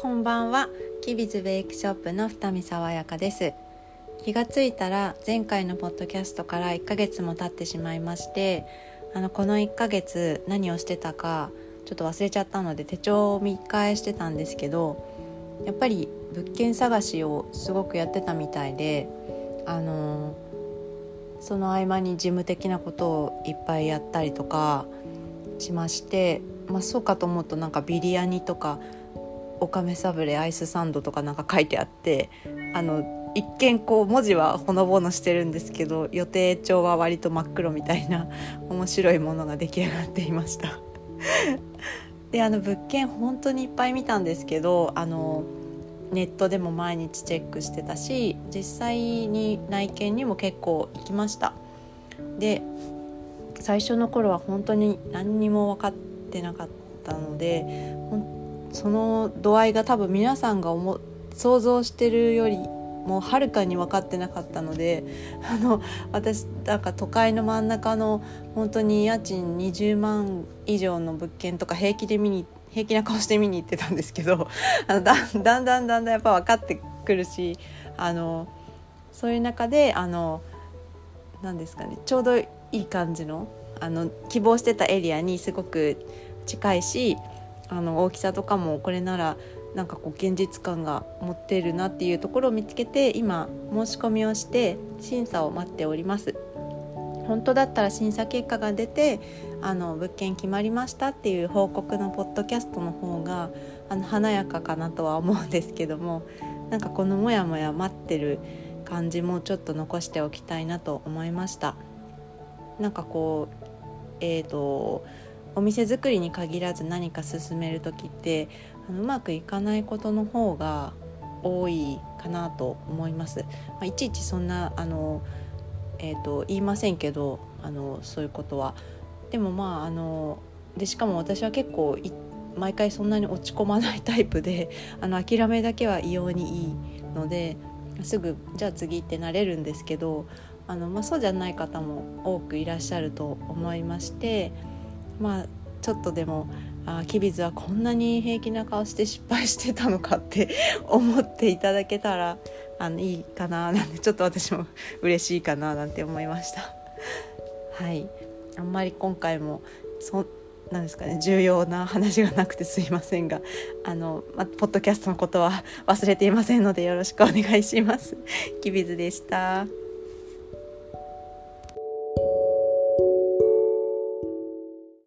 こんばんは。キビズベイクショップの二見爽やかです。気がついたら前回のポッドキャストから1ヶ月も経ってしまいましてあのこの1ヶ月何をしてたかちょっと忘れちゃったので手帳を見返してたんですけどやっぱり物件探しをすごくやってたみたいであのその合間に事務的なことをいっぱいやったりとかしまして、まあ、そうかと思うとなんかビリヤニとかおかめサブレアイスサンドとかなんか書いてあってあの一見こう文字はほのぼのしてるんですけど予定帳は割と真っ黒みたいな面白いものが出来上がっていました。であの物件本当にいっぱい見たんですけどあのネットでも毎日チェックしてたし実際に内見にも結構行きました。で最初の頃は本当に何にも分かってなかったので本その度合いが多分皆さんが思想像してるよりもうはるかに分かってなかったのであの私なんか都会の真ん中の本当に家賃20万以上の物件とか平気で見に平気な顔して見に行ってたんですけどあのだんだんだんだんやっぱ分かってくるしあのそういう中であの何ですかねちょうどいい感じのあの希望してたエリアにすごく近いしあの大きさとかもこれならなんかこう現実感が持ってるなっていうところを見つけて今申し込みをして審査を待っております。本当だったら審査結果が出てあの物件決まりましたっていう報告のポッドキャストの方があの華やかかなとは思うんですけどもなんかこのモヤモヤ待ってる感じもちょっと残しておきたいなと思いました。なんかこうえーとお店作りに限らず何か進める時ってあのうまくいかないことの方が多いかなと思います。まあ、いちいちそんなあの、えーと、言いませんけどあのそういうことは。でもまああのでしかも私は結構毎回そんなに落ち込まないタイプで あの諦めだけは異様にいいのですぐじゃあ次ってなれるんですけどあの、まあ、そうじゃない方も多くいらっしゃると思いましてまあちょっとでもあキビズはこんなに平気な顔して失敗してたのかって 思っていただけたらあのいいかななんてちょっと私も嬉しいかななんて思いました。はいあんまり今回もそなんですかね重要な話がなくてすいませんがあの、ま、ポッドキャストのことは忘れていませんのでよろしくお願いします。キビズでした。